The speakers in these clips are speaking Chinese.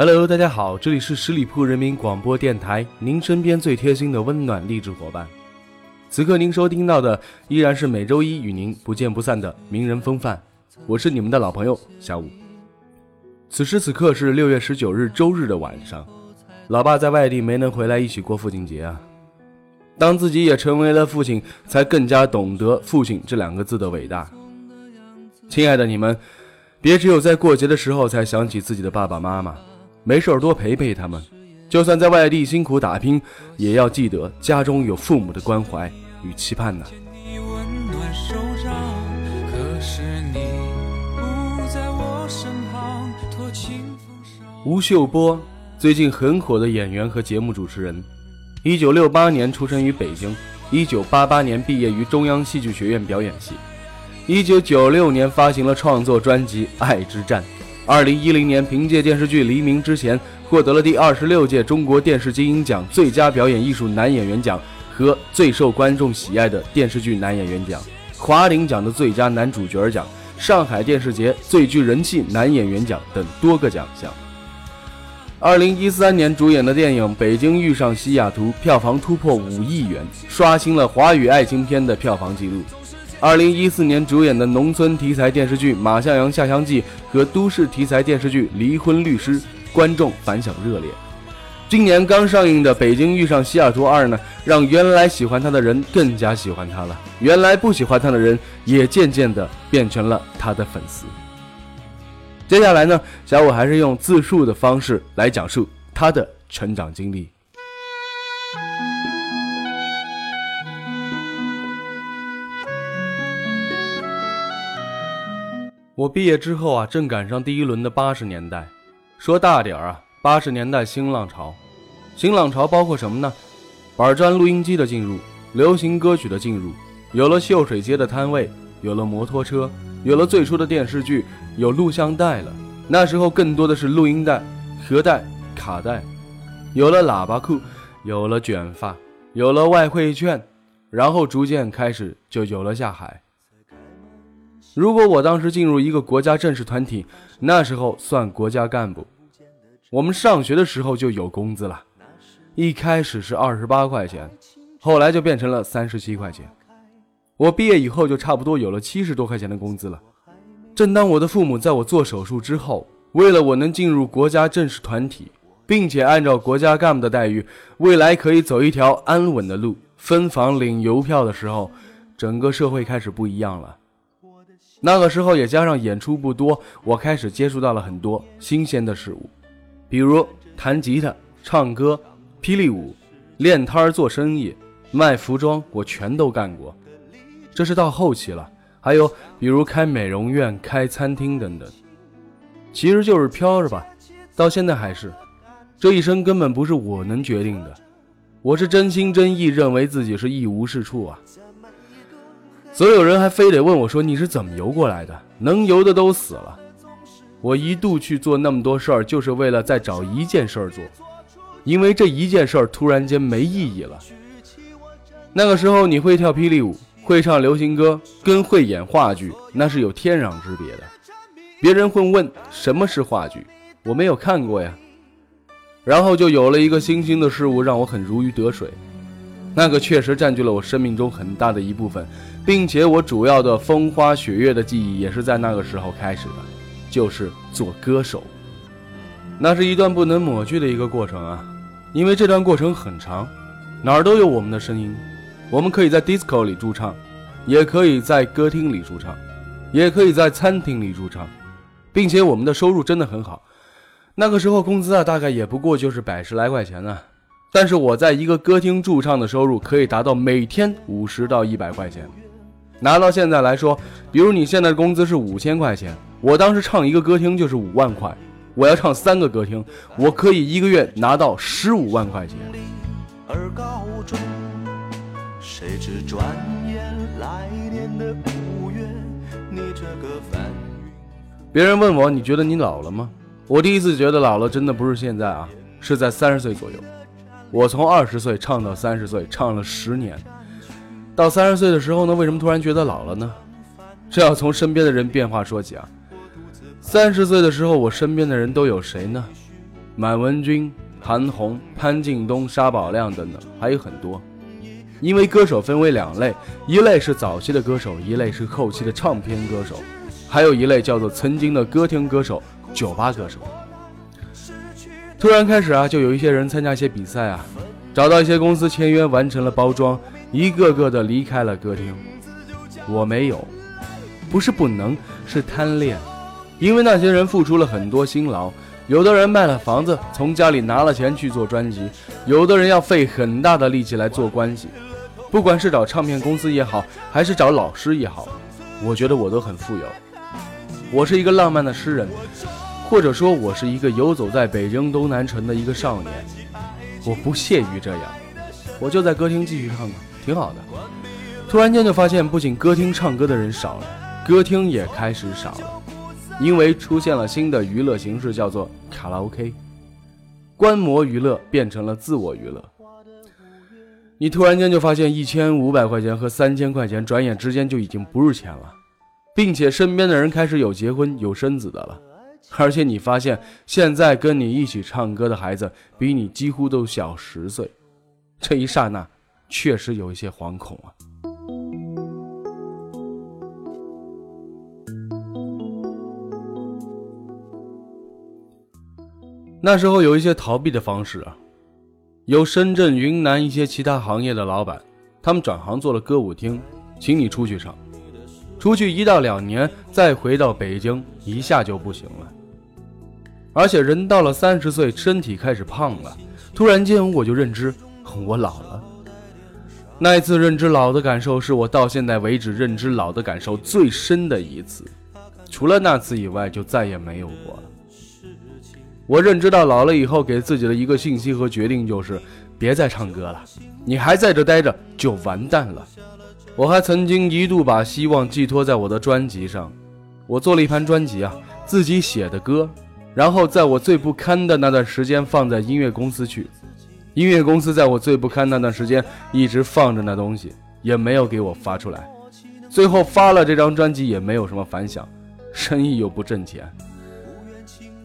Hello，大家好，这里是十里铺人民广播电台，您身边最贴心的温暖励志伙伴。此刻您收听到的依然是每周一与您不见不散的名人风范，我是你们的老朋友小五。此时此刻是六月十九日周日的晚上，老爸在外地没能回来一起过父亲节啊。当自己也成为了父亲，才更加懂得“父亲”这两个字的伟大。亲爱的你们，别只有在过节的时候才想起自己的爸爸妈妈。没事儿多陪陪他们，就算在外地辛苦打拼，也要记得家中有父母的关怀与期盼呢。吴秀波，最近很火的演员和节目主持人，一九六八年出生于北京，一九八八年毕业于中央戏剧学院表演系，一九九六年发行了创作专辑《爱之战》。二零一零年，凭借电视剧《黎明之前》获得了第二十六届中国电视金鹰奖最佳表演艺术男演员奖和最受观众喜爱的电视剧男演员奖、华鼎奖的最佳男主角奖、上海电视节最具人气男演员奖等多个奖项。二零一三年主演的电影《北京遇上西雅图》票房突破五亿元，刷新了华语爱情片的票房纪录。二零一四年主演的农村题材电视剧《马向阳下乡记》和都市题材电视剧《离婚律师》，观众反响热烈。今年刚上映的《北京遇上西雅图二》呢，让原来喜欢他的人更加喜欢他了，原来不喜欢他的人也渐渐的变成了他的粉丝。接下来呢，小五还是用自述的方式来讲述他的成长经历。我毕业之后啊，正赶上第一轮的八十年代。说大点儿啊，八十年代新浪潮。新浪潮包括什么呢？板砖录音机的进入，流行歌曲的进入，有了秀水街的摊位，有了摩托车，有了最初的电视剧，有录像带了。那时候更多的是录音带、盒带、卡带，有了喇叭裤，有了卷发，有了外汇券，然后逐渐开始就有了下海。如果我当时进入一个国家正式团体，那时候算国家干部，我们上学的时候就有工资了，一开始是二十八块钱，后来就变成了三十七块钱。我毕业以后就差不多有了七十多块钱的工资了。正当我的父母在我做手术之后，为了我能进入国家正式团体，并且按照国家干部的待遇，未来可以走一条安稳的路，分房领邮票的时候，整个社会开始不一样了。那个时候也加上演出不多，我开始接触到了很多新鲜的事物，比如弹吉他、唱歌、霹雳舞、练摊儿做生意、卖服装，我全都干过。这是到后期了，还有比如开美容院、开餐厅等等，其实就是飘着吧。到现在还是，这一生根本不是我能决定的，我是真心真意认为自己是一无是处啊。所有人还非得问我说：“你是怎么游过来的？能游的都死了。”我一度去做那么多事儿，就是为了再找一件事儿做，因为这一件事儿突然间没意义了。那个时候，你会跳霹雳舞，会唱流行歌，跟会演话剧那是有天壤之别的。别人会问什么是话剧，我没有看过呀。然后就有了一个新兴的事物，让我很如鱼得水。那个确实占据了我生命中很大的一部分。并且我主要的风花雪月的记忆也是在那个时候开始的，就是做歌手。那是一段不能抹去的一个过程啊，因为这段过程很长，哪儿都有我们的声音。我们可以在 disco 里驻唱，也可以在歌厅里驻唱，也可以在餐厅里驻唱，并且我们的收入真的很好。那个时候工资啊，大概也不过就是百十来块钱呢。但是我在一个歌厅驻唱的收入可以达到每天五十到一百块钱。拿到现在来说，比如你现在的工资是五千块钱，我当时唱一个歌厅就是五万块，我要唱三个歌厅，我可以一个月拿到十五万块钱。而高中，谁知转眼来年的五月，你这个翻云。别人问我，你觉得你老了吗？我第一次觉得老了，真的不是现在啊，是在三十岁左右。我从二十岁唱到三十岁，唱了十年。到三十岁的时候呢，为什么突然觉得老了呢？这要从身边的人变化说起啊。三十岁的时候，我身边的人都有谁呢？满文军、韩红、潘劲东、沙宝亮等等，还有很多。因为歌手分为两类，一类是早期的歌手，一类是后期的唱片歌手，还有一类叫做曾经的歌厅歌手、酒吧歌手。突然开始啊，就有一些人参加一些比赛啊，找到一些公司签约，完成了包装，一个个的离开了歌厅。我没有，不是不能，是贪恋。因为那些人付出了很多辛劳，有的人卖了房子，从家里拿了钱去做专辑；有的人要费很大的力气来做关系，不管是找唱片公司也好，还是找老师也好，我觉得我都很富有。我是一个浪漫的诗人，或者说，我是一个游走在北京东南城的一个少年。我不屑于这样，我就在歌厅继续唱吧，挺好的。突然间就发现，不仅歌厅唱歌的人少了，歌厅也开始少了。因为出现了新的娱乐形式，叫做卡拉 OK，观摩娱乐变成了自我娱乐。你突然间就发现一千五百块钱和三千块钱，转眼之间就已经不是钱了，并且身边的人开始有结婚有生子的了，而且你发现现在跟你一起唱歌的孩子比你几乎都小十岁，这一刹那确实有一些惶恐啊。那时候有一些逃避的方式啊，有深圳、云南一些其他行业的老板，他们转行做了歌舞厅，请你出去唱，出去一到两年，再回到北京，一下就不行了。而且人到了三十岁，身体开始胖了，突然间我就认知我老了。那一次认知老的感受，是我到现在为止认知老的感受最深的一次，除了那次以外，就再也没有过了。我认知到老了以后，给自己的一个信息和决定就是，别再唱歌了，你还在这待着就完蛋了。我还曾经一度把希望寄托在我的专辑上，我做了一盘专辑啊，自己写的歌，然后在我最不堪的那段时间放在音乐公司去，音乐公司在我最不堪那段时间一直放着那东西，也没有给我发出来，最后发了这张专辑也没有什么反响，生意又不挣钱。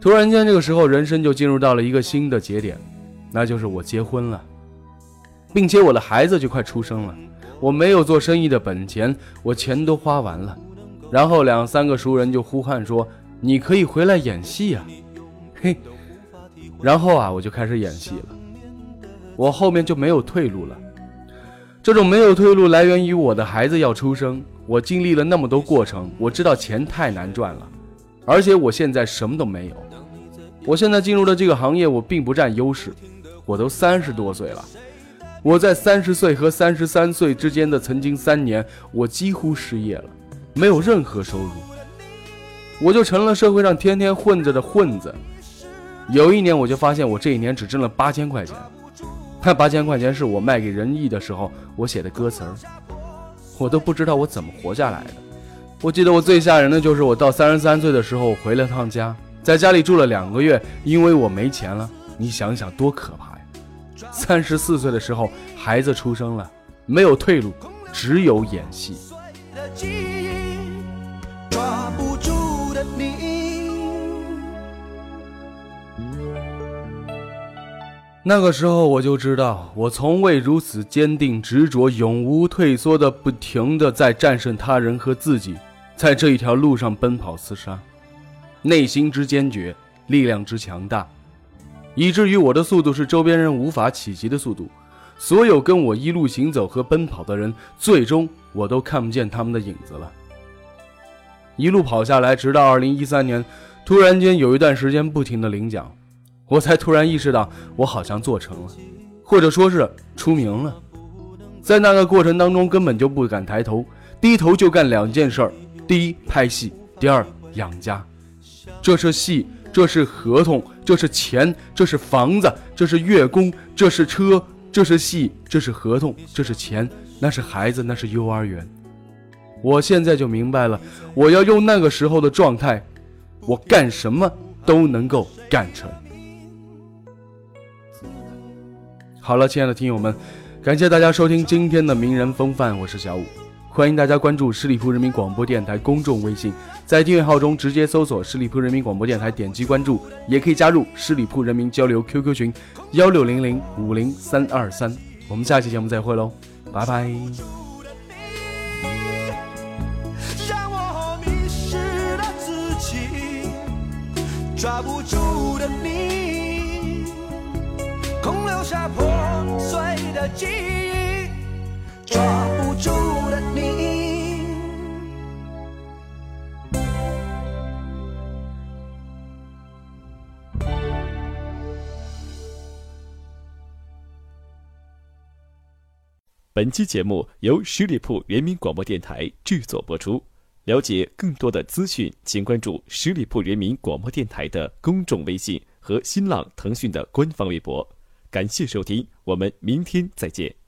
突然间，这个时候人生就进入到了一个新的节点，那就是我结婚了，并且我的孩子就快出生了。我没有做生意的本钱，我钱都花完了。然后两三个熟人就呼喊说：“你可以回来演戏啊！”嘿，然后啊，我就开始演戏了。我后面就没有退路了。这种没有退路来源于我的孩子要出生。我经历了那么多过程，我知道钱太难赚了，而且我现在什么都没有。我现在进入的这个行业，我并不占优势。我都三十多岁了，我在三十岁和三十三岁之间的曾经三年，我几乎失业了，没有任何收入，我就成了社会上天天混着的混子。有一年，我就发现我这一年只挣了八千块钱，那八千块钱是我卖给仁义的时候我写的歌词儿，我都不知道我怎么活下来的。我记得我最吓人的就是我到三十三岁的时候回了趟家。在家里住了两个月，因为我没钱了。你想想多可怕呀！三十四岁的时候，孩子出生了，没有退路，只有演戏。那个时候我就知道，我从未如此坚定执着、永无退缩的，不停的在战胜他人和自己，在这一条路上奔跑厮杀。内心之坚决，力量之强大，以至于我的速度是周边人无法企及的速度。所有跟我一路行走和奔跑的人，最终我都看不见他们的影子了。一路跑下来，直到二零一三年，突然间有一段时间不停的领奖，我才突然意识到，我好像做成了，或者说是出名了。在那个过程当中，根本就不敢抬头，低头就干两件事儿：第一，拍戏；第二，养家。这是戏这是合同，这是钱，这是房子，这是月供，这是车，这是戏，这是合同，这是钱，那是孩子，那是幼儿园。我现在就明白了，我要用那个时候的状态，我干什么都能够干成。好了，亲爱的听友们，感谢大家收听今天的名人风范，我是小五。欢迎大家关注十里铺人民广播电台公众微信，在订阅号中直接搜索“十里铺人民广播电台”，点击关注，也可以加入十里铺人民交流 QQ 群幺六零零五零三二三。我们下期节目再会喽，拜拜。抓不住的你，空留下破的记忆。抓不住的你。本期节目由十里铺人民广播电台制作播出。了解更多的资讯，请关注十里铺人民广播电台的公众微信和新浪、腾讯的官方微博。感谢收听，我们明天再见。